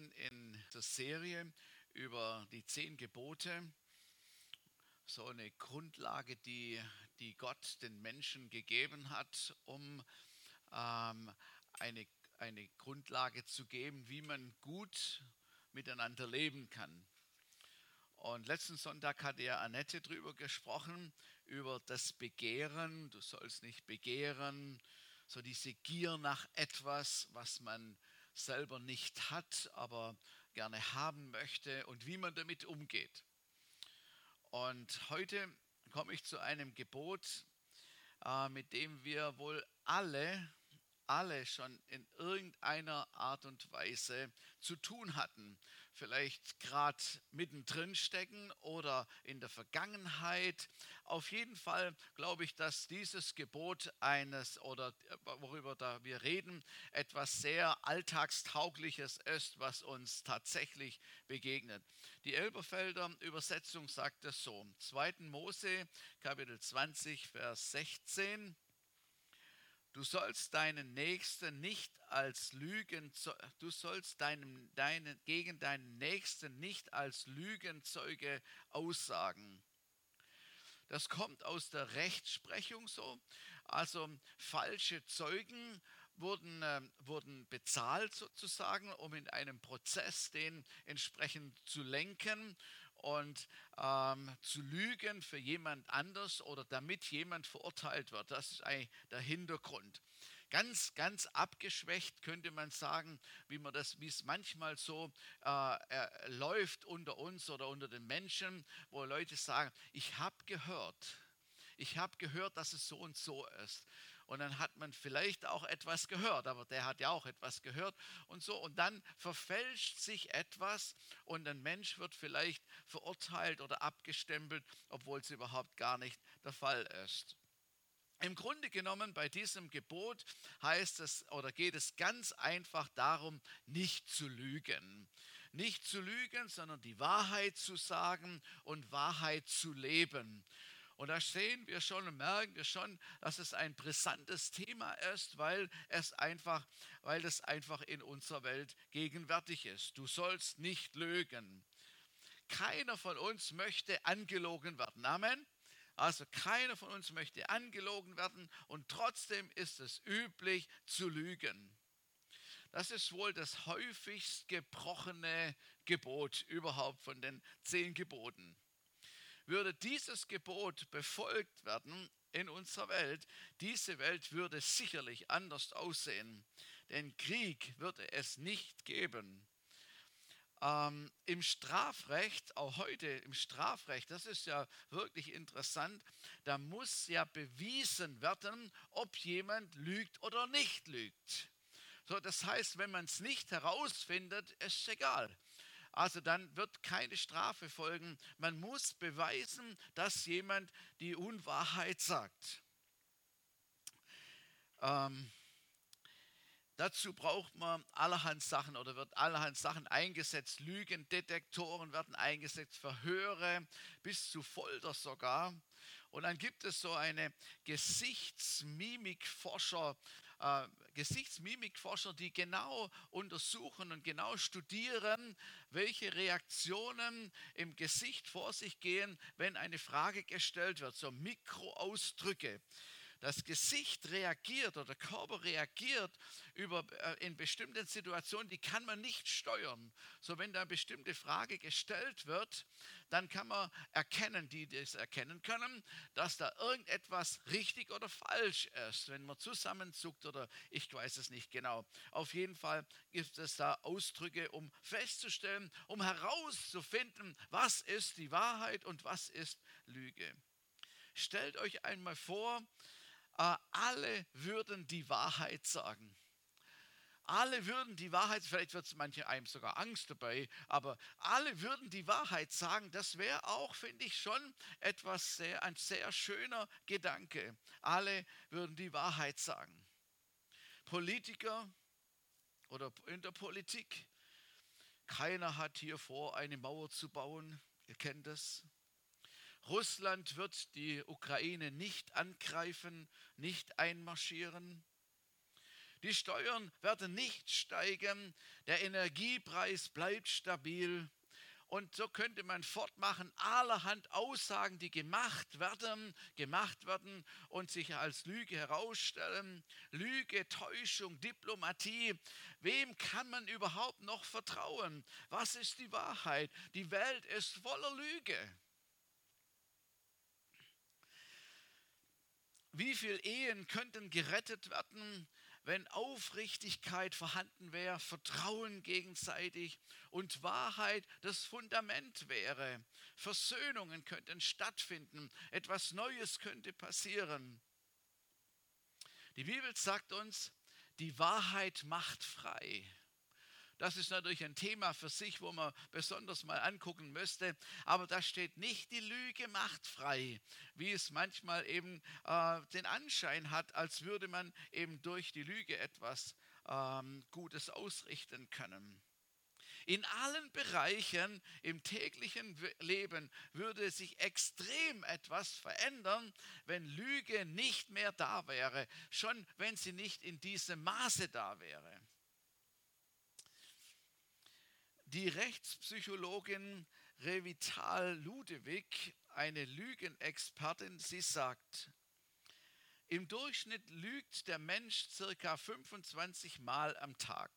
drin in der Serie über die zehn Gebote. So eine Grundlage, die, die Gott den Menschen gegeben hat, um ähm, eine, eine Grundlage zu geben, wie man gut miteinander leben kann. Und letzten Sonntag hatte ja Annette darüber gesprochen, über das Begehren. Du sollst nicht begehren, so diese Gier nach etwas, was man selber nicht hat, aber gerne haben möchte und wie man damit umgeht. Und heute komme ich zu einem Gebot, äh, mit dem wir wohl alle, alle schon in irgendeiner Art und Weise zu tun hatten vielleicht gerade mittendrin stecken oder in der Vergangenheit. Auf jeden Fall glaube ich, dass dieses Gebot eines oder worüber da wir reden, etwas sehr alltagstaugliches ist, was uns tatsächlich begegnet. Die Elberfelder Übersetzung sagt es so: 2. Mose Kapitel 20 Vers 16 Du sollst deinen Nächsten nicht als Lügen, du sollst deinem, deine, gegen deinen Nächsten nicht als Lügenzeuge aussagen. Das kommt aus der Rechtsprechung so. Also falsche Zeugen wurden, äh, wurden bezahlt sozusagen, um in einem Prozess den entsprechend zu lenken und ähm, zu lügen für jemand anders oder damit jemand verurteilt wird. Das ist eigentlich der Hintergrund. Ganz, ganz abgeschwächt könnte man sagen, wie man das, wie es manchmal so äh, läuft unter uns oder unter den Menschen, wo Leute sagen, ich habe gehört, ich habe gehört, dass es so und so ist und dann hat man vielleicht auch etwas gehört, aber der hat ja auch etwas gehört und so und dann verfälscht sich etwas und ein Mensch wird vielleicht verurteilt oder abgestempelt, obwohl es überhaupt gar nicht der Fall ist. Im Grunde genommen bei diesem Gebot heißt es oder geht es ganz einfach darum, nicht zu lügen. Nicht zu lügen, sondern die Wahrheit zu sagen und Wahrheit zu leben. Und da sehen wir schon und merken wir schon, dass es ein brisantes Thema ist, weil es einfach, weil es einfach in unserer Welt gegenwärtig ist. Du sollst nicht lügen. Keiner von uns möchte angelogen werden. Amen. Also keiner von uns möchte angelogen werden und trotzdem ist es üblich zu lügen. Das ist wohl das häufigst gebrochene Gebot überhaupt von den zehn Geboten. Würde dieses Gebot befolgt werden in unserer Welt, diese Welt würde sicherlich anders aussehen. Denn Krieg würde es nicht geben. Ähm, Im Strafrecht, auch heute im Strafrecht, das ist ja wirklich interessant, da muss ja bewiesen werden, ob jemand lügt oder nicht lügt. So, das heißt, wenn man es nicht herausfindet, ist es egal. Also dann wird keine Strafe folgen. Man muss beweisen, dass jemand die Unwahrheit sagt. Ähm, dazu braucht man allerhand Sachen oder wird allerhand Sachen eingesetzt. Lügendetektoren werden eingesetzt, Verhöre bis zu Folter sogar. Und dann gibt es so eine Gesichtsmimikforscher, äh, Gesichtsmimikforscher, die genau untersuchen und genau studieren, welche Reaktionen im Gesicht vor sich gehen, wenn eine Frage gestellt wird, so Mikroausdrücke das Gesicht reagiert oder der Körper reagiert über, äh, in bestimmten Situationen, die kann man nicht steuern. So wenn da eine bestimmte Frage gestellt wird, dann kann man erkennen, die das erkennen können, dass da irgendetwas richtig oder falsch ist, wenn man zusammenzuckt oder ich weiß es nicht genau. Auf jeden Fall gibt es da Ausdrücke, um festzustellen, um herauszufinden, was ist die Wahrheit und was ist Lüge. Stellt euch einmal vor, alle würden die Wahrheit sagen. Alle würden die Wahrheit, vielleicht wird es manche einem sogar Angst dabei, aber alle würden die Wahrheit sagen. Das wäre auch, finde ich, schon etwas sehr, ein sehr schöner Gedanke. Alle würden die Wahrheit sagen. Politiker oder in der Politik, keiner hat hier vor, eine Mauer zu bauen. Ihr kennt das. Russland wird die Ukraine nicht angreifen, nicht einmarschieren. Die Steuern werden nicht steigen, der Energiepreis bleibt stabil. Und so könnte man fortmachen, allerhand Aussagen, die gemacht werden, gemacht werden und sich als Lüge herausstellen. Lüge, Täuschung, Diplomatie. Wem kann man überhaupt noch vertrauen? Was ist die Wahrheit? Die Welt ist voller Lüge. Wie viele Ehen könnten gerettet werden, wenn Aufrichtigkeit vorhanden wäre, Vertrauen gegenseitig und Wahrheit das Fundament wäre? Versöhnungen könnten stattfinden, etwas Neues könnte passieren. Die Bibel sagt uns, die Wahrheit macht frei. Das ist natürlich ein Thema für sich, wo man besonders mal angucken müsste. Aber da steht nicht, die Lüge macht frei, wie es manchmal eben äh, den Anschein hat, als würde man eben durch die Lüge etwas ähm, Gutes ausrichten können. In allen Bereichen im täglichen Leben würde sich extrem etwas verändern, wenn Lüge nicht mehr da wäre, schon wenn sie nicht in diesem Maße da wäre. Die Rechtspsychologin Revital Ludewig, eine Lügenexpertin, sie sagt, im Durchschnitt lügt der Mensch circa 25 Mal am Tag.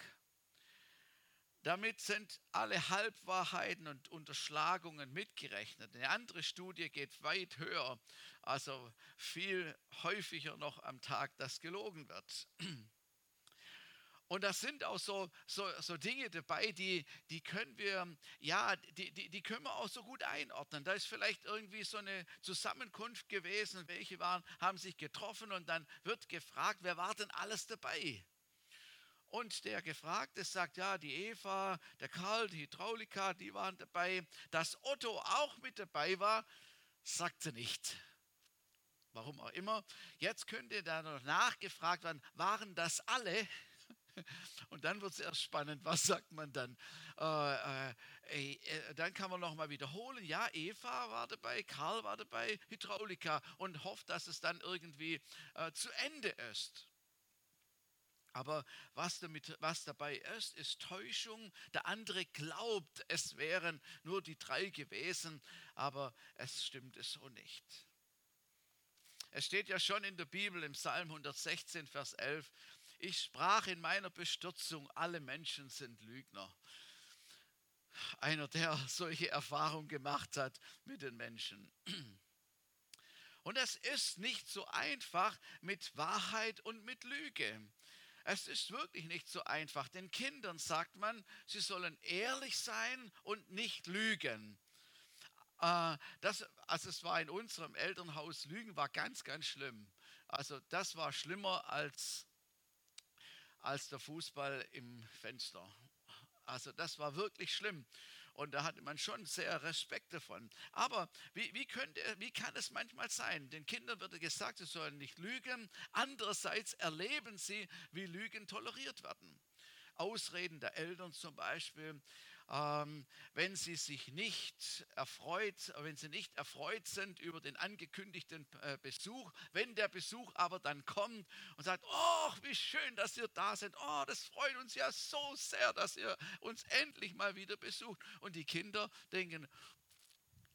Damit sind alle Halbwahrheiten und Unterschlagungen mitgerechnet. Eine andere Studie geht weit höher, also viel häufiger noch am Tag, dass gelogen wird. Und das sind auch so, so, so Dinge dabei, die, die können wir, ja, die, die, die können wir auch so gut einordnen. Da ist vielleicht irgendwie so eine Zusammenkunft gewesen, welche waren, haben sich getroffen und dann wird gefragt, wer war denn alles dabei? Und der Gefragte sagt, ja, die Eva, der Karl, die Hydraulika, die waren dabei. Dass Otto auch mit dabei war, sagt sie nicht. Warum auch immer. Jetzt könnte da noch nachgefragt werden, waren das alle? Und dann wird es erst spannend, was sagt man dann? Äh, äh, äh, dann kann man nochmal wiederholen, ja, Eva war dabei, Karl war dabei, Hydraulika und hofft, dass es dann irgendwie äh, zu Ende ist. Aber was, damit, was dabei ist, ist Täuschung. Der andere glaubt, es wären nur die drei gewesen, aber es stimmt es so nicht. Es steht ja schon in der Bibel im Psalm 116, Vers 11, ich sprach in meiner Bestürzung, alle Menschen sind Lügner. Einer, der solche Erfahrungen gemacht hat mit den Menschen. Und es ist nicht so einfach mit Wahrheit und mit Lüge. Es ist wirklich nicht so einfach. Den Kindern sagt man, sie sollen ehrlich sein und nicht lügen. Äh, das, also es war in unserem Elternhaus, Lügen war ganz, ganz schlimm. Also das war schlimmer als als der Fußball im Fenster. Also das war wirklich schlimm. Und da hatte man schon sehr Respekt davon. Aber wie, wie, könnte, wie kann es manchmal sein? Den Kindern wird gesagt, sie sollen nicht lügen. Andererseits erleben sie, wie Lügen toleriert werden. Ausreden der Eltern zum Beispiel ähm, wenn sie sich nicht erfreut, wenn sie nicht erfreut sind über den angekündigten äh, Besuch, wenn der Besuch aber dann kommt und sagt, oh, wie schön, dass ihr da seid, oh, das freut uns ja so sehr, dass ihr uns endlich mal wieder besucht. Und die Kinder denken,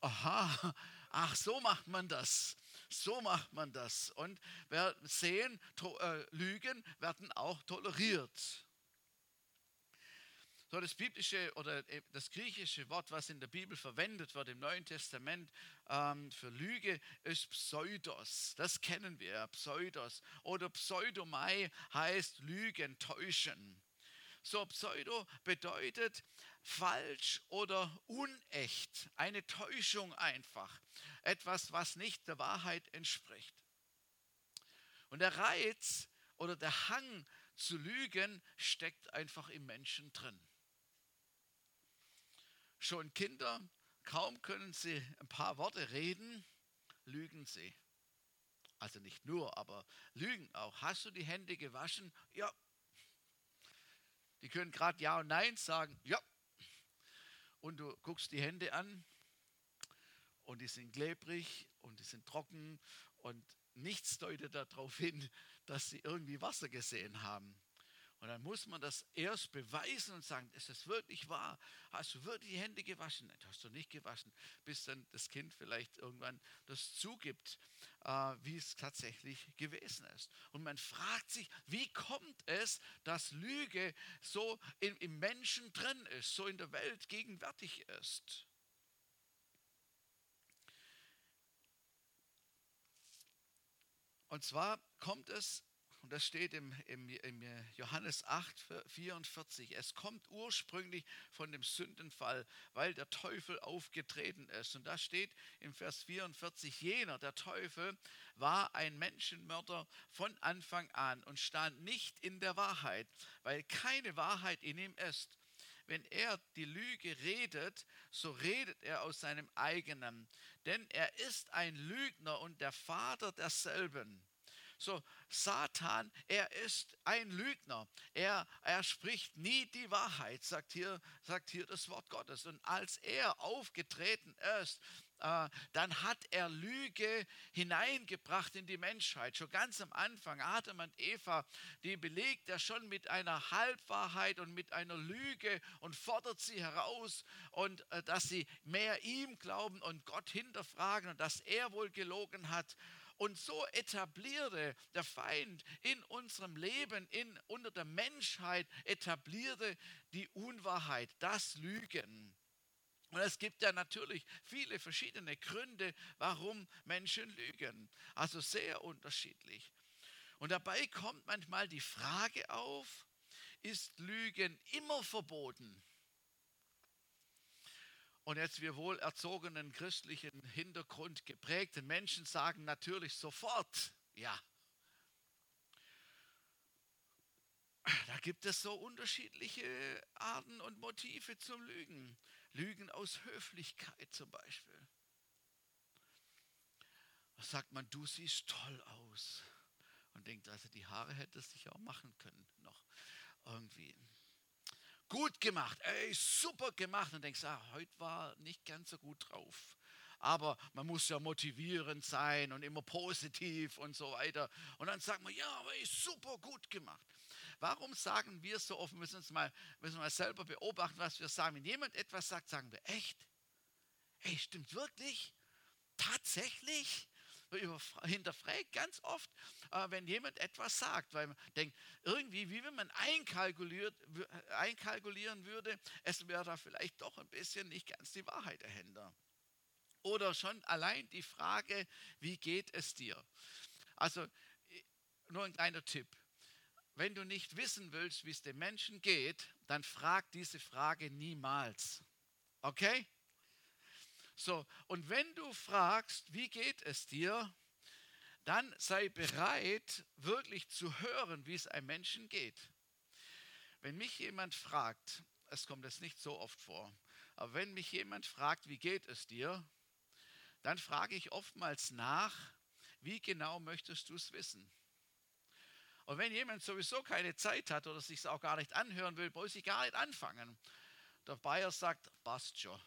aha, ach, so macht man das. So macht man das. Und wir sehen, äh, Lügen werden auch toleriert. So das biblische oder äh, das griechische Wort, was in der Bibel verwendet wird im Neuen Testament ähm, für Lüge, ist Pseudos. Das kennen wir, Pseudos. Oder Pseudomai heißt Lügen, täuschen. So Pseudo bedeutet falsch oder unecht, eine Täuschung einfach, etwas, was nicht der Wahrheit entspricht. Und der Reiz oder der Hang zu lügen steckt einfach im Menschen drin. Schon Kinder, kaum können sie ein paar Worte reden, lügen sie. Also nicht nur, aber lügen auch. Hast du die Hände gewaschen? Ja. Die können gerade Ja und Nein sagen. Ja. Und du guckst die Hände an und die sind klebrig und die sind trocken und nichts deutet darauf hin, dass sie irgendwie Wasser gesehen haben. Und dann muss man das erst beweisen und sagen, ist das wirklich wahr? Hast du wirklich die Hände gewaschen? Nein, hast du nicht gewaschen, bis dann das Kind vielleicht irgendwann das zugibt, äh, wie es tatsächlich gewesen ist. Und man fragt sich, wie kommt es, dass Lüge so im Menschen drin ist, so in der Welt gegenwärtig ist? Und zwar kommt es und das steht im, im, im, Johannes 8, 44. Es kommt ursprünglich von dem Sündenfall, weil der Teufel aufgetreten ist. Und da steht im Vers 44, jener, der Teufel, war ein Menschenmörder von Anfang an und stand nicht in der Wahrheit, weil keine Wahrheit in ihm ist. Wenn er die Lüge redet, so redet er aus seinem eigenen, denn er ist ein Lügner und der Vater derselben. So, Satan, er ist ein Lügner. Er, er spricht nie die Wahrheit, sagt hier, sagt hier das Wort Gottes. Und als er aufgetreten ist, äh, dann hat er Lüge hineingebracht in die Menschheit. Schon ganz am Anfang, Adam und Eva, die belegt er schon mit einer Halbwahrheit und mit einer Lüge und fordert sie heraus und äh, dass sie mehr ihm glauben und Gott hinterfragen und dass er wohl gelogen hat. Und so etablierte der Feind in unserem Leben, in, unter der Menschheit, etablierte die Unwahrheit, das Lügen. Und es gibt ja natürlich viele verschiedene Gründe, warum Menschen lügen. Also sehr unterschiedlich. Und dabei kommt manchmal die Frage auf, ist Lügen immer verboten? Und jetzt wir wohl erzogenen christlichen Hintergrund geprägten Menschen sagen natürlich sofort, ja. Da gibt es so unterschiedliche Arten und Motive zum Lügen. Lügen aus Höflichkeit zum Beispiel. Da sagt man, du siehst toll aus. Und denkt, also die Haare hättest du ja auch machen können noch irgendwie gut gemacht, ey, super gemacht. Und denkst, ah, heute war nicht ganz so gut drauf. Aber man muss ja motivierend sein und immer positiv und so weiter. Und dann sagt man, ja, aber ey, super gut gemacht. Warum sagen wir so oft, wir müssen uns mal, müssen mal selber beobachten, was wir sagen. Wenn jemand etwas sagt, sagen wir, echt? Ey, stimmt wirklich? Tatsächlich? Hinterfragt ganz oft, äh, wenn jemand etwas sagt, weil man denkt, irgendwie, wie wenn man einkalkuliert, einkalkulieren würde, es wäre da vielleicht doch ein bisschen nicht ganz die Wahrheit dahinter. Oder schon allein die Frage, wie geht es dir? Also nur ein kleiner Tipp. Wenn du nicht wissen willst, wie es den Menschen geht, dann frag diese Frage niemals. Okay? So, und wenn du fragst, wie geht es dir, dann sei bereit, wirklich zu hören, wie es einem Menschen geht. Wenn mich jemand fragt, es kommt jetzt nicht so oft vor, aber wenn mich jemand fragt, wie geht es dir, dann frage ich oftmals nach, wie genau möchtest du es wissen? Und wenn jemand sowieso keine Zeit hat oder sich es auch gar nicht anhören will, muss ich gar nicht anfangen. Der Bayer sagt, passt schon.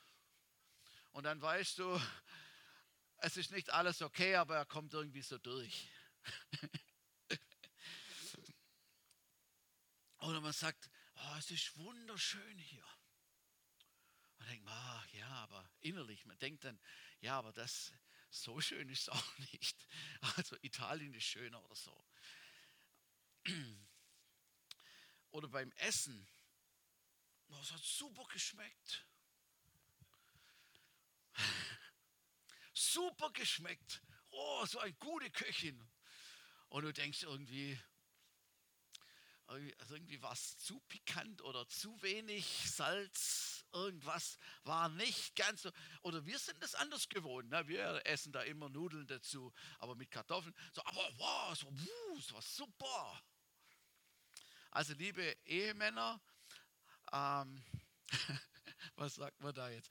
Und dann weißt du, es ist nicht alles okay, aber er kommt irgendwie so durch. Oder man sagt, oh, es ist wunderschön hier. Man denkt, ah, ja, aber innerlich, man denkt dann, ja, aber das so schön ist es auch nicht. Also Italien ist schöner oder so. Oder beim Essen, oh, es hat super geschmeckt. Super geschmeckt. Oh, so eine gute Köchin. Und du denkst irgendwie, also irgendwie war es zu pikant oder zu wenig Salz, irgendwas war nicht ganz so. Oder wir sind das anders gewohnt. Ne? Wir essen da immer Nudeln dazu, aber mit Kartoffeln. So, aber wow, so, wuh, war super. Also liebe Ehemänner, ähm, Was sagt man da jetzt?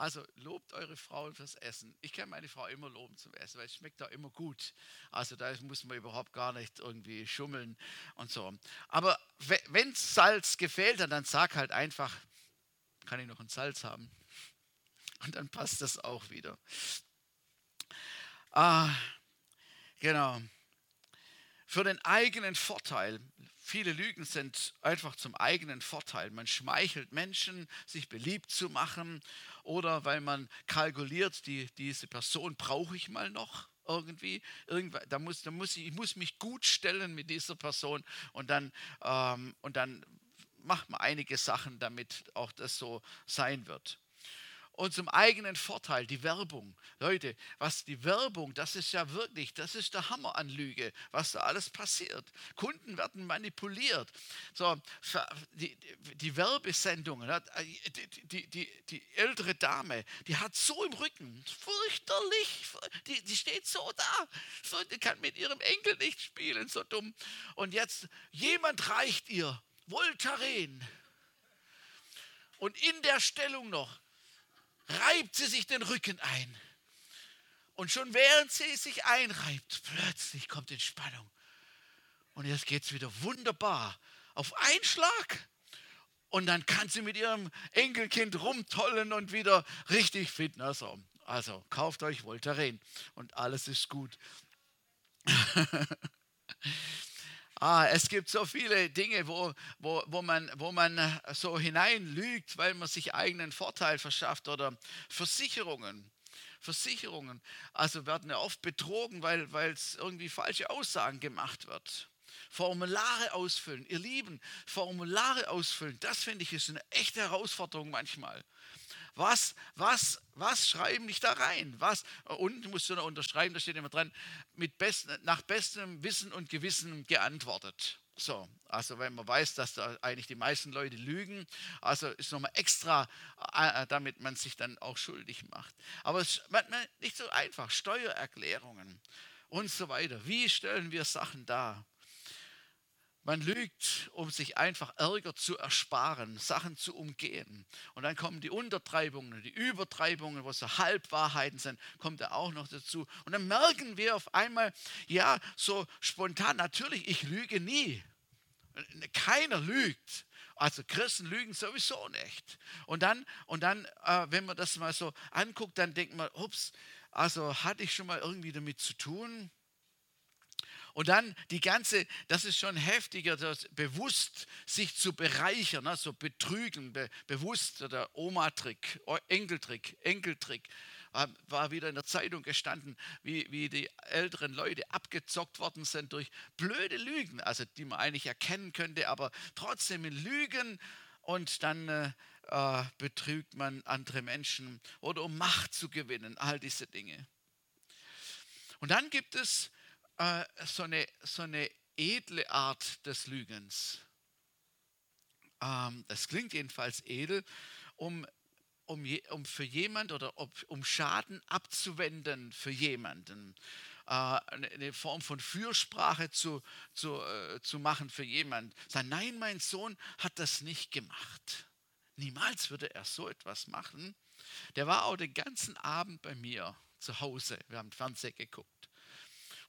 Also lobt eure Frauen fürs Essen. Ich kann meine Frau immer loben zum Essen, weil es schmeckt da immer gut. Also da muss man überhaupt gar nicht irgendwie schummeln und so. Aber wenn Salz gefehlt hat, dann sag halt einfach, kann ich noch ein Salz haben? Und dann passt das auch wieder. Ah, genau. für den eigenen Vorteil. Viele Lügen sind einfach zum eigenen Vorteil. Man schmeichelt Menschen, sich beliebt zu machen oder weil man kalkuliert, die, diese Person brauche ich mal noch irgendwie. Da muss, da muss ich, ich muss mich gut stellen mit dieser Person und dann, ähm, und dann macht man einige Sachen, damit auch das so sein wird und zum eigenen Vorteil, die Werbung. Leute, was die Werbung, das ist ja wirklich, das ist der Hammer an Lüge, was da alles passiert. Kunden werden manipuliert. So, die, die Werbesendungen, die, die, die, die ältere Dame, die hat so im Rücken, fürchterlich, die, die steht so da, so, die kann mit ihrem Enkel nicht spielen, so dumm. Und jetzt, jemand reicht ihr Voltaren. Und in der Stellung noch reibt sie sich den Rücken ein. Und schon während sie sich einreibt, plötzlich kommt Entspannung. Und jetzt geht es wieder wunderbar auf einen Schlag. Und dann kann sie mit ihrem Enkelkind rumtollen und wieder richtig fit. Also, also kauft euch Voltaren und alles ist gut. Ah, es gibt so viele Dinge, wo, wo, wo, man, wo man so hineinlügt, weil man sich eigenen Vorteil verschafft oder Versicherungen. Versicherungen, also werden ja oft betrogen, weil es irgendwie falsche Aussagen gemacht wird. Formulare ausfüllen, ihr Lieben, Formulare ausfüllen, das finde ich ist eine echte Herausforderung manchmal. Was, was, was schreiben dich da rein? Was? Unten musst du noch unterschreiben, da steht immer dran, mit best, nach bestem Wissen und Gewissen geantwortet. So, also wenn man weiß, dass da eigentlich die meisten Leute lügen, also ist nochmal extra, äh, damit man sich dann auch schuldig macht. Aber es ist nicht so einfach. Steuererklärungen und so weiter. Wie stellen wir Sachen dar? Man lügt, um sich einfach Ärger zu ersparen, Sachen zu umgehen. Und dann kommen die Untertreibungen, die Übertreibungen, wo so Halbwahrheiten sind, kommt da auch noch dazu. Und dann merken wir auf einmal, ja, so spontan, natürlich, ich lüge nie. Keiner lügt. Also Christen lügen sowieso nicht. Und dann, und dann äh, wenn man das mal so anguckt, dann denkt man, ups, also hatte ich schon mal irgendwie damit zu tun? Und dann die ganze, das ist schon heftiger, das bewusst sich zu bereichern, ne? so betrügen, be, bewusst der Oma-Trick, Enkeltrick, Enkeltrick. War wieder in der Zeitung gestanden, wie, wie die älteren Leute abgezockt worden sind durch blöde Lügen, also die man eigentlich erkennen könnte, aber trotzdem in Lügen und dann äh, äh betrügt man andere Menschen oder um Macht zu gewinnen, all diese Dinge. Und dann gibt es äh, so, eine, so eine edle Art des Lügens. Ähm, das klingt jedenfalls edel, um, um, je, um für jemand oder ob, um Schaden abzuwenden für jemanden. Äh, eine Form von Fürsprache zu, zu, äh, zu machen für jemanden. Sagen, nein, mein Sohn hat das nicht gemacht. Niemals würde er so etwas machen. Der war auch den ganzen Abend bei mir zu Hause. Wir haben Fernsehen geguckt.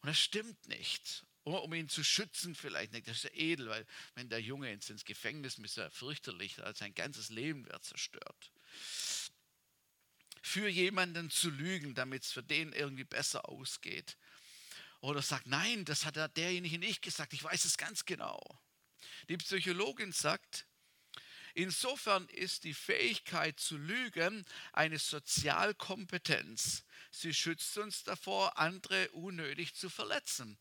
Und das stimmt nicht. Um ihn zu schützen vielleicht nicht. Das ist ja edel, weil wenn der Junge ins, ins Gefängnis muss, ist er fürchterlich. Sein ganzes Leben wird zerstört. Für jemanden zu lügen, damit es für den irgendwie besser ausgeht. Oder sagt, nein, das hat derjenige nicht gesagt. Ich weiß es ganz genau. Die Psychologin sagt, Insofern ist die Fähigkeit zu lügen eine Sozialkompetenz. Sie schützt uns davor, andere unnötig zu verletzen.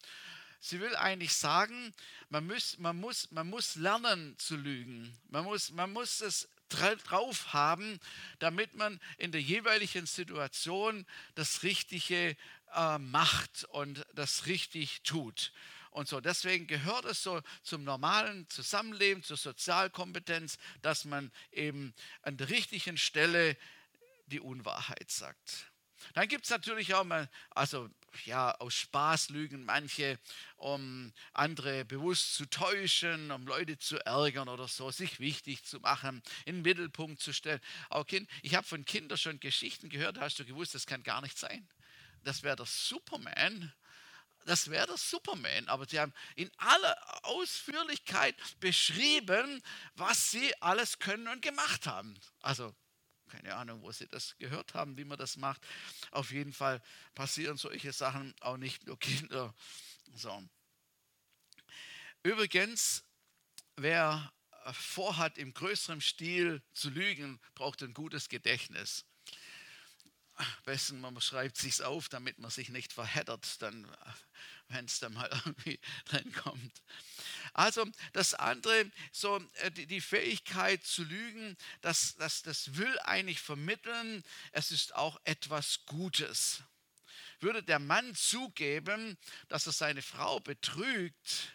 Sie will eigentlich sagen, man muss, man muss, man muss lernen zu lügen. Man muss, man muss es drauf haben, damit man in der jeweiligen Situation das Richtige äh, macht und das richtig tut und so. Deswegen gehört es so zum normalen Zusammenleben, zur Sozialkompetenz, dass man eben an der richtigen Stelle die Unwahrheit sagt. Dann gibt es natürlich auch mal, also ja, aus Spaß lügen manche, um andere bewusst zu täuschen, um Leute zu ärgern oder so, sich wichtig zu machen, in den Mittelpunkt zu stellen. Auch kind, ich habe von Kindern schon Geschichten gehört, hast du gewusst, das kann gar nicht sein. Das wäre der Superman das wäre der Superman, aber sie haben in aller Ausführlichkeit beschrieben, was sie alles können und gemacht haben. Also keine Ahnung, wo sie das gehört haben, wie man das macht. Auf jeden Fall passieren solche Sachen auch nicht nur Kinder. So. Übrigens, wer vorhat, im größeren Stil zu lügen, braucht ein gutes Gedächtnis. Besten man schreibt sich auf, damit man sich nicht verheddert, dann, wenn es dann mal irgendwie drin kommt. Also das andere, so äh, die Fähigkeit zu lügen, das, das, das will eigentlich vermitteln, es ist auch etwas Gutes. Würde der Mann zugeben, dass er seine Frau betrügt,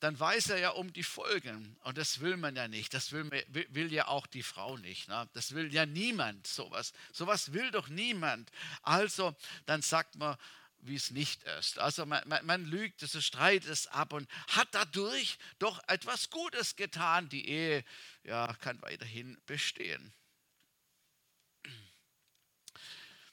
dann weiß er ja um die Folgen. Und das will man ja nicht. Das will, will ja auch die Frau nicht. Ne? Das will ja niemand sowas. Sowas will doch niemand. Also dann sagt man, wie es nicht ist. Also man, man, man lügt, es streitet es ab und hat dadurch doch etwas Gutes getan. Die Ehe ja, kann weiterhin bestehen.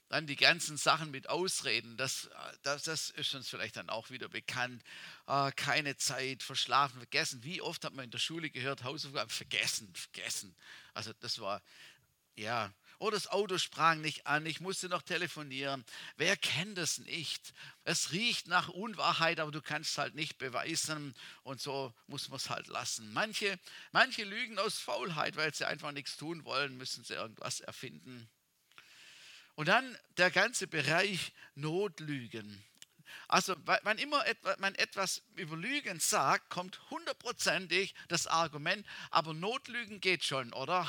Dann die ganzen Sachen mit Ausreden, das, das, das ist uns vielleicht dann auch wieder bekannt. Äh, keine Zeit, verschlafen, vergessen. Wie oft hat man in der Schule gehört, Hausaufgaben vergessen, vergessen. Also das war, ja, oder das Auto sprang nicht an, ich musste noch telefonieren. Wer kennt es nicht? Es riecht nach Unwahrheit, aber du kannst es halt nicht beweisen und so muss man es halt lassen. Manche, manche lügen aus Faulheit, weil sie einfach nichts tun wollen, müssen sie irgendwas erfinden. Und dann der ganze Bereich Notlügen. Also, wann immer man etwas über Lügen sagt, kommt hundertprozentig das Argument, aber Notlügen geht schon, oder?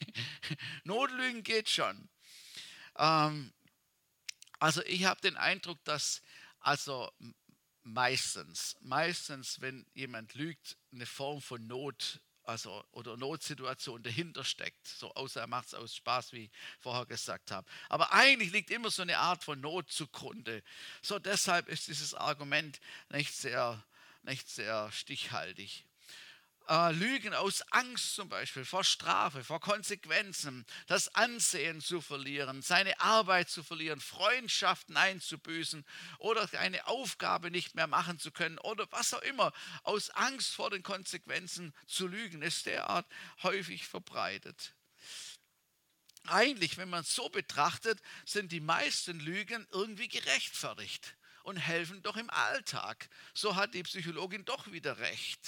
Notlügen geht schon. Ähm, also, ich habe den Eindruck, dass also meistens, meistens, wenn jemand lügt, eine Form von Not also, oder Notsituation dahinter steckt. So, außer er macht es aus Spaß, wie ich vorher gesagt habe. Aber eigentlich liegt immer so eine Art von Not zugrunde. So, deshalb ist dieses Argument nicht sehr, nicht sehr stichhaltig äh, Lügen aus Angst zum Beispiel vor Strafe, vor Konsequenzen, das Ansehen zu verlieren, seine Arbeit zu verlieren, Freundschaften einzubüßen oder eine Aufgabe nicht mehr machen zu können oder was auch immer, aus Angst vor den Konsequenzen zu lügen, ist derart häufig verbreitet. Eigentlich, wenn man es so betrachtet, sind die meisten Lügen irgendwie gerechtfertigt und helfen doch im Alltag. So hat die Psychologin doch wieder recht.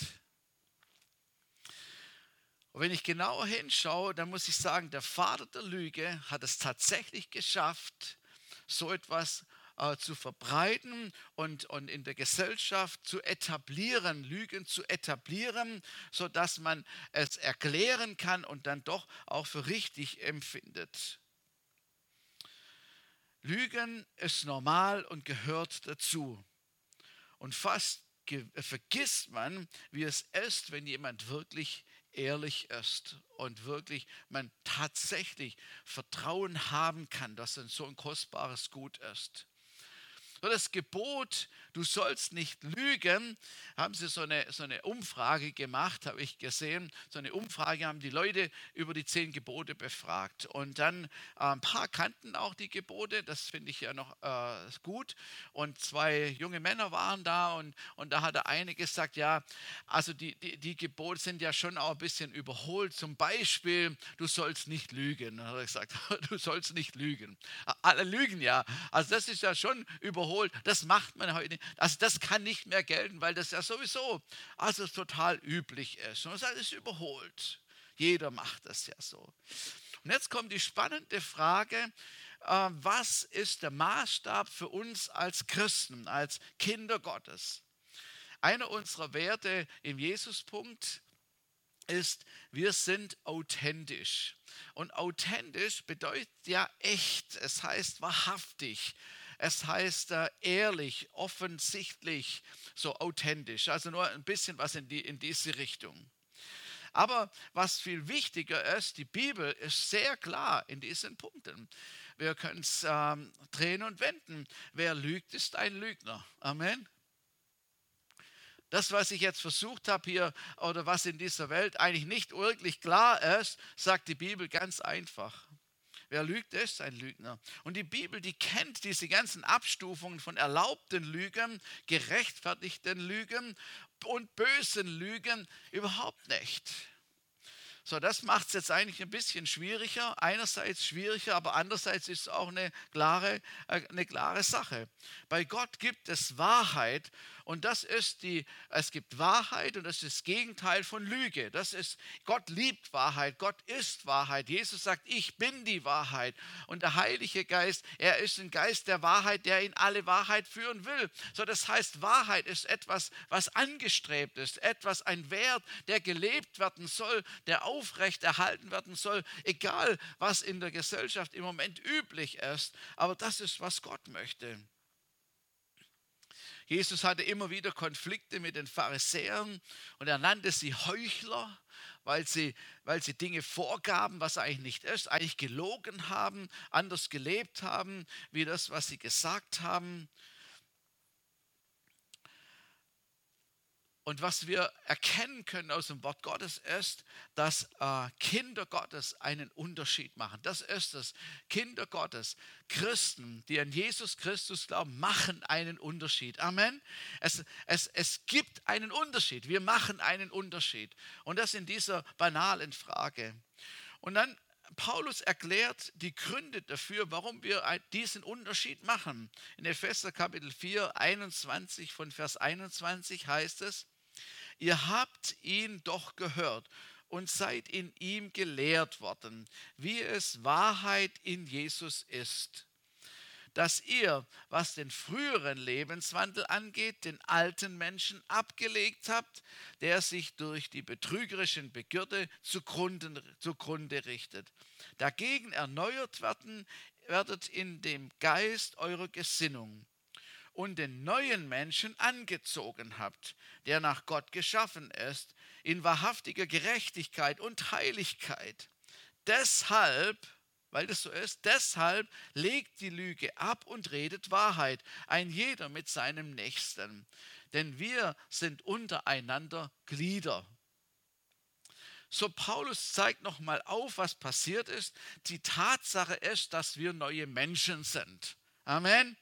Und wenn ich genauer hinschaue, dann muss ich sagen, der Vater der Lüge hat es tatsächlich geschafft, so etwas äh, zu verbreiten und, und in der Gesellschaft zu etablieren, Lügen zu etablieren, sodass man es erklären kann und dann doch auch für richtig empfindet. Lügen ist normal und gehört dazu. Und fast vergisst man, wie es ist, wenn jemand wirklich ehrlich ist und wirklich man tatsächlich Vertrauen haben kann, dass es so ein kostbares Gut ist. Das Gebot, du sollst nicht lügen, haben sie so eine, so eine Umfrage gemacht, habe ich gesehen. So eine Umfrage haben die Leute über die zehn Gebote befragt. Und dann äh, ein paar kannten auch die Gebote, das finde ich ja noch äh, gut. Und zwei junge Männer waren da und, und da hat der eine gesagt, ja, also die, die, die Gebote sind ja schon auch ein bisschen überholt. Zum Beispiel, du sollst nicht lügen. Dann hat er gesagt, du sollst nicht lügen. Alle lügen ja. Also das ist ja schon überholt überholt. Das macht man heute. Also das kann nicht mehr gelten, weil das ja sowieso also total üblich ist. Und das ist überholt. Jeder macht das ja so. Und jetzt kommt die spannende Frage, äh, was ist der Maßstab für uns als Christen, als Kinder Gottes? Einer unserer Werte im Jesuspunkt ist, wir sind authentisch. Und authentisch bedeutet ja echt, es heißt wahrhaftig. Es heißt äh, ehrlich, offensichtlich, so authentisch. Also nur ein bisschen was in, die, in diese Richtung. Aber was viel wichtiger ist, die Bibel ist sehr klar in diesen Punkten. Wir können es ähm, drehen und wenden. Wer lügt, ist ein Lügner. Amen. Das, was ich jetzt versucht habe hier oder was in dieser Welt eigentlich nicht wirklich klar ist, sagt die Bibel ganz einfach. Wer lügt, ist ein Lügner. Und die Bibel, die kennt diese ganzen Abstufungen von erlaubten Lügen, gerechtfertigten Lügen und bösen Lügen überhaupt nicht. So, das macht es jetzt eigentlich ein bisschen schwieriger. Einerseits schwieriger, aber andererseits ist es auch eine klare, äh, eine klare Sache. Bei Gott gibt es Wahrheit und das ist die, es gibt Wahrheit und das ist das Gegenteil von Lüge. Das ist, Gott liebt Wahrheit, Gott ist Wahrheit. Jesus sagt, ich bin die Wahrheit. Und der Heilige Geist, er ist ein Geist der Wahrheit, der in alle Wahrheit führen will. So, das heißt, Wahrheit ist etwas, was angestrebt ist, etwas, ein Wert, der gelebt werden soll, der aufrecht erhalten werden soll, egal was in der Gesellschaft im Moment üblich ist. Aber das ist, was Gott möchte. Jesus hatte immer wieder Konflikte mit den Pharisäern und er nannte sie Heuchler, weil sie, weil sie Dinge vorgaben, was eigentlich nicht ist, eigentlich gelogen haben, anders gelebt haben, wie das, was sie gesagt haben. Und was wir erkennen können aus dem Wort Gottes ist, dass äh, Kinder Gottes einen Unterschied machen. Das ist es. Kinder Gottes, Christen, die an Jesus Christus glauben, machen einen Unterschied. Amen. Es, es, es gibt einen Unterschied. Wir machen einen Unterschied. Und das in dieser banalen Frage. Und dann Paulus erklärt die Gründe dafür, warum wir diesen Unterschied machen. In Epheser Kapitel 4, 21 von Vers 21 heißt es, Ihr habt ihn doch gehört und seid in ihm gelehrt worden, wie es Wahrheit in Jesus ist. Dass ihr, was den früheren Lebenswandel angeht, den alten Menschen abgelegt habt, der sich durch die betrügerischen Begierde zugrunde, zugrunde richtet. Dagegen erneuert werden, werdet in dem Geist eurer Gesinnung und den neuen Menschen angezogen habt, der nach Gott geschaffen ist, in wahrhaftiger Gerechtigkeit und Heiligkeit. Deshalb, weil das so ist, deshalb legt die Lüge ab und redet Wahrheit, ein jeder mit seinem Nächsten. Denn wir sind untereinander Glieder. So Paulus zeigt nochmal auf, was passiert ist. Die Tatsache ist, dass wir neue Menschen sind. Amen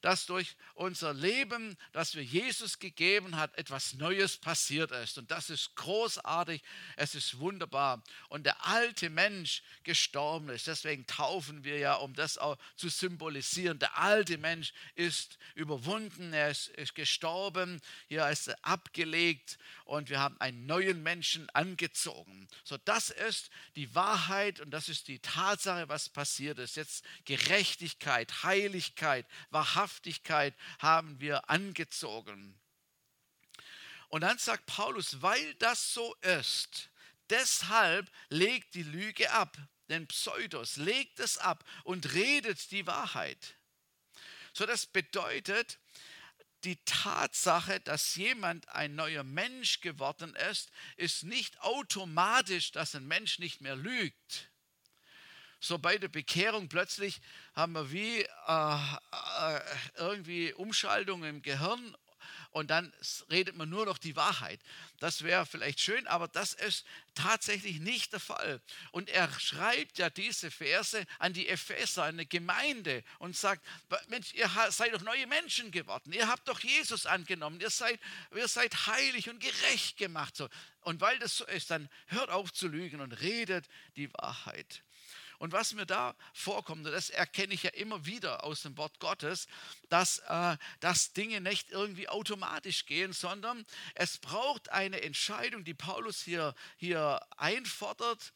dass durch unser Leben, das wir Jesus gegeben hat, etwas Neues passiert ist. Und das ist großartig, es ist wunderbar. Und der alte Mensch gestorben ist. Deswegen taufen wir ja, um das auch zu symbolisieren. Der alte Mensch ist überwunden, er ist, ist gestorben, hier ist er abgelegt und wir haben einen neuen Menschen angezogen. So, das ist die Wahrheit und das ist die Tatsache, was passiert ist. Jetzt Gerechtigkeit, Heiligkeit, Wahrhaftigkeit Wahrhaftigkeit haben wir angezogen. Und dann sagt Paulus, weil das so ist, deshalb legt die Lüge ab, den Pseudos, legt es ab und redet die Wahrheit. So, das bedeutet, die Tatsache, dass jemand ein neuer Mensch geworden ist, ist nicht automatisch, dass ein Mensch nicht mehr lügt so bei der Bekehrung plötzlich haben wir wie äh, äh, irgendwie Umschaltung im Gehirn und dann redet man nur noch die Wahrheit. Das wäre vielleicht schön, aber das ist tatsächlich nicht der Fall. Und er schreibt ja diese Verse an die Epheser, eine Gemeinde und sagt, Mensch, ihr seid doch neue Menschen geworden. Ihr habt doch Jesus angenommen. Ihr seid, ihr seid heilig und gerecht gemacht. Und weil das so ist, dann hört auf zu lügen und redet die Wahrheit. Und was mir da vorkommt, das erkenne ich ja immer wieder aus dem Wort Gottes, dass, äh, dass Dinge nicht irgendwie automatisch gehen, sondern es braucht eine Entscheidung, die Paulus hier, hier einfordert.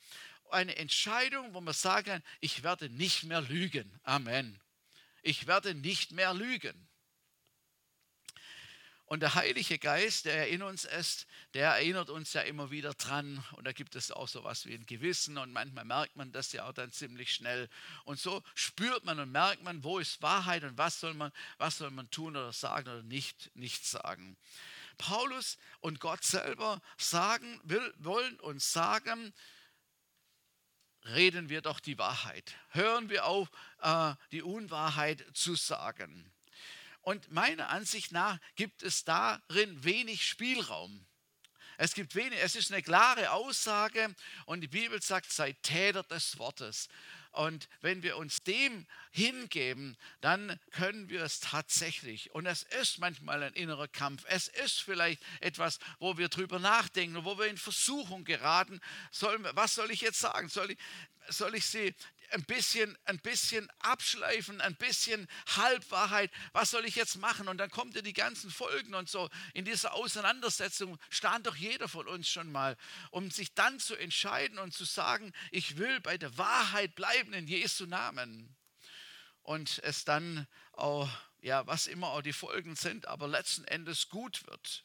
Eine Entscheidung, wo man sagen kann, ich werde nicht mehr lügen. Amen. Ich werde nicht mehr lügen. Und der Heilige Geist, der in uns ist, der erinnert uns ja immer wieder dran. Und da gibt es auch so etwas wie ein Gewissen. Und manchmal merkt man das ja auch dann ziemlich schnell. Und so spürt man und merkt man, wo ist Wahrheit und was soll man, was soll man tun oder sagen oder nicht, nicht sagen. Paulus und Gott selber sagen, will, wollen uns sagen, reden wir doch die Wahrheit. Hören wir auf, äh, die Unwahrheit zu sagen. Und meiner Ansicht nach gibt es darin wenig Spielraum. Es gibt wenig, es ist eine klare Aussage und die Bibel sagt, sei Täter des Wortes. Und wenn wir uns dem hingeben, dann können wir es tatsächlich. Und es ist manchmal ein innerer Kampf. Es ist vielleicht etwas, wo wir drüber nachdenken, wo wir in Versuchung geraten. Soll, was soll ich jetzt sagen? Soll ich, soll ich sie ein bisschen, ein bisschen abschleifen, ein bisschen Halbwahrheit. Was soll ich jetzt machen? Und dann kommt ja die ganzen Folgen und so. In dieser Auseinandersetzung stand doch jeder von uns schon mal, um sich dann zu entscheiden und zu sagen, ich will bei der Wahrheit bleiben in Jesu Namen. Und es dann auch, ja, was immer auch die Folgen sind, aber letzten Endes gut wird.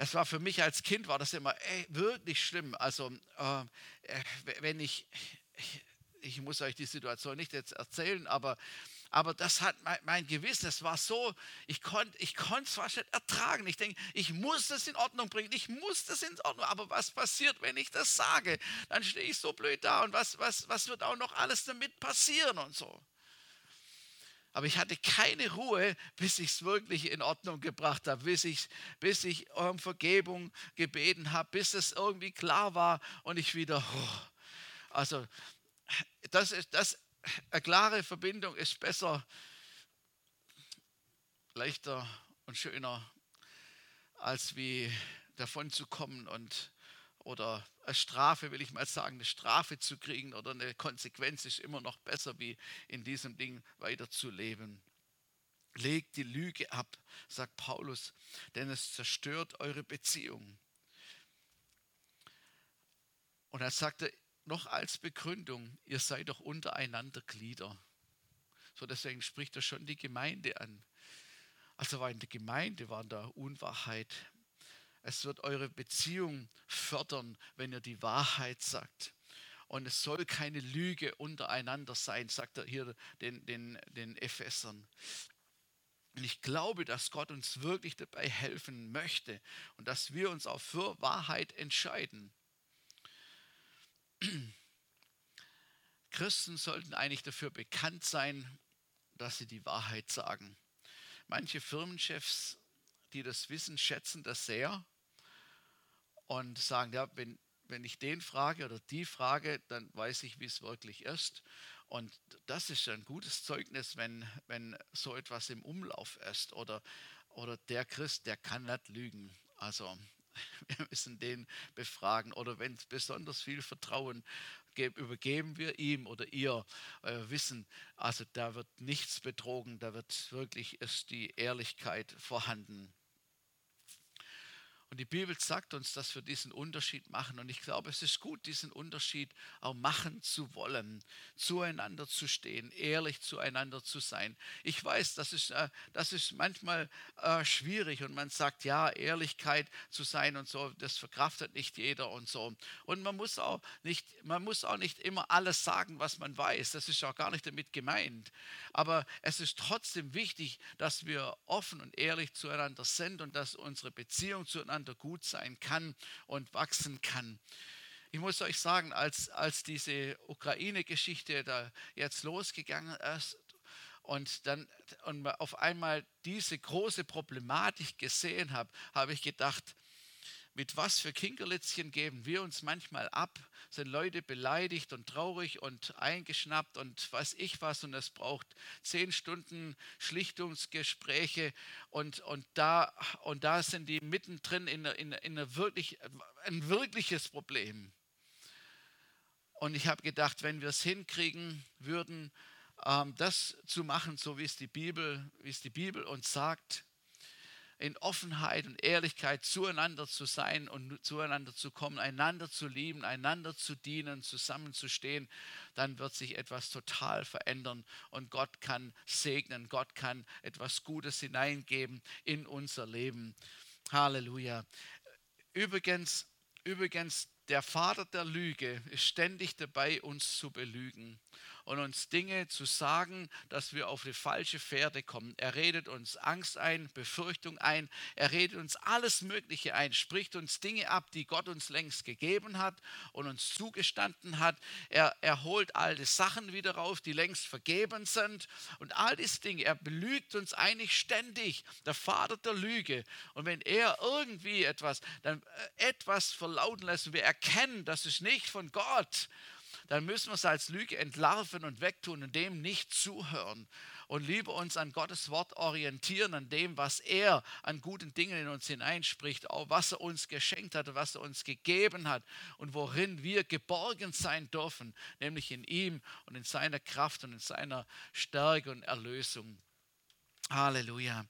Es war für mich als Kind war das immer ey, wirklich schlimm. Also äh, wenn ich ich muss euch die Situation nicht jetzt erzählen, aber, aber das hat mein, mein Gewissen, es war so, ich konnte ich es fast nicht ertragen. Ich denke, ich muss das in Ordnung bringen, ich muss das in Ordnung, aber was passiert, wenn ich das sage? Dann stehe ich so blöd da und was, was, was wird auch noch alles damit passieren und so. Aber ich hatte keine Ruhe, bis ich es wirklich in Ordnung gebracht habe, bis ich, bis ich um Vergebung gebeten habe, bis es irgendwie klar war und ich wieder, oh, also das ist das, eine klare Verbindung ist besser, leichter und schöner, als wie davon zu kommen und oder eine Strafe, will ich mal sagen, eine Strafe zu kriegen oder eine Konsequenz ist immer noch besser, wie in diesem Ding weiterzuleben. Legt die Lüge ab, sagt Paulus, denn es zerstört eure Beziehung. Und er sagte, noch als Begründung, ihr seid doch untereinander Glieder. So deswegen spricht er schon die Gemeinde an. Also war in der Gemeinde war da Unwahrheit. Es wird eure Beziehung fördern, wenn ihr die Wahrheit sagt. Und es soll keine Lüge untereinander sein, sagt er hier den, den, den Ephesern. Und ich glaube, dass Gott uns wirklich dabei helfen möchte und dass wir uns auch für Wahrheit entscheiden. Christen sollten eigentlich dafür bekannt sein, dass sie die Wahrheit sagen. Manche Firmenchefs, die das wissen, schätzen das sehr und sagen, ja, wenn, wenn ich den frage oder die frage, dann weiß ich, wie es wirklich ist. Und das ist ein gutes Zeugnis, wenn, wenn so etwas im Umlauf ist. Oder, oder der Christ, der kann nicht lügen. Also wir müssen den befragen. Oder wenn es besonders viel Vertrauen übergeben wir ihm oder ihr euer Wissen. Also da wird nichts betrogen, da wird wirklich ist die Ehrlichkeit vorhanden. Und die Bibel sagt uns, dass wir diesen Unterschied machen. Und ich glaube, es ist gut, diesen Unterschied auch machen zu wollen, zueinander zu stehen, ehrlich zueinander zu sein. Ich weiß, das ist, äh, das ist manchmal äh, schwierig und man sagt, ja, Ehrlichkeit zu sein und so, das verkraftet nicht jeder und so. Und man muss auch nicht, man muss auch nicht immer alles sagen, was man weiß. Das ist auch gar nicht damit gemeint. Aber es ist trotzdem wichtig, dass wir offen und ehrlich zueinander sind und dass unsere Beziehung zueinander miteinander gut sein kann und wachsen kann. Ich muss euch sagen, als, als diese Ukraine-Geschichte da jetzt losgegangen ist und dann und auf einmal diese große Problematik gesehen habe, habe ich gedacht, mit was für Kinkerlitzchen geben wir uns manchmal ab, sind Leute beleidigt und traurig und eingeschnappt und weiß ich was und es braucht zehn Stunden Schlichtungsgespräche und, und, da, und da sind die mittendrin in, in, in eine wirklich, ein wirkliches Problem. Und ich habe gedacht, wenn wir es hinkriegen würden, ähm, das zu machen, so wie es die Bibel, wie es die Bibel uns sagt, in Offenheit und Ehrlichkeit zueinander zu sein und zueinander zu kommen, einander zu lieben, einander zu dienen, zusammenzustehen, dann wird sich etwas total verändern und Gott kann segnen, Gott kann etwas Gutes hineingeben in unser Leben. Halleluja. Übrigens, übrigens, der Vater der Lüge ist ständig dabei, uns zu belügen. Und uns Dinge zu sagen, dass wir auf die falsche Pferde kommen. Er redet uns Angst ein, Befürchtung ein, er redet uns alles Mögliche ein, spricht uns Dinge ab, die Gott uns längst gegeben hat und uns zugestanden hat. Er, er holt alte Sachen wieder rauf, die längst vergeben sind und all diese Dinge. Er belügt uns eigentlich ständig, der Vater der Lüge. Und wenn er irgendwie etwas, dann äh, etwas verlauten lässt wir erkennen, das ist nicht von Gott, dann müssen wir es als Lüge entlarven und wegtun und dem nicht zuhören und lieber uns an Gottes Wort orientieren, an dem, was er an guten Dingen in uns hineinspricht, auch was er uns geschenkt hat, was er uns gegeben hat und worin wir geborgen sein dürfen, nämlich in ihm und in seiner Kraft und in seiner Stärke und Erlösung. Halleluja.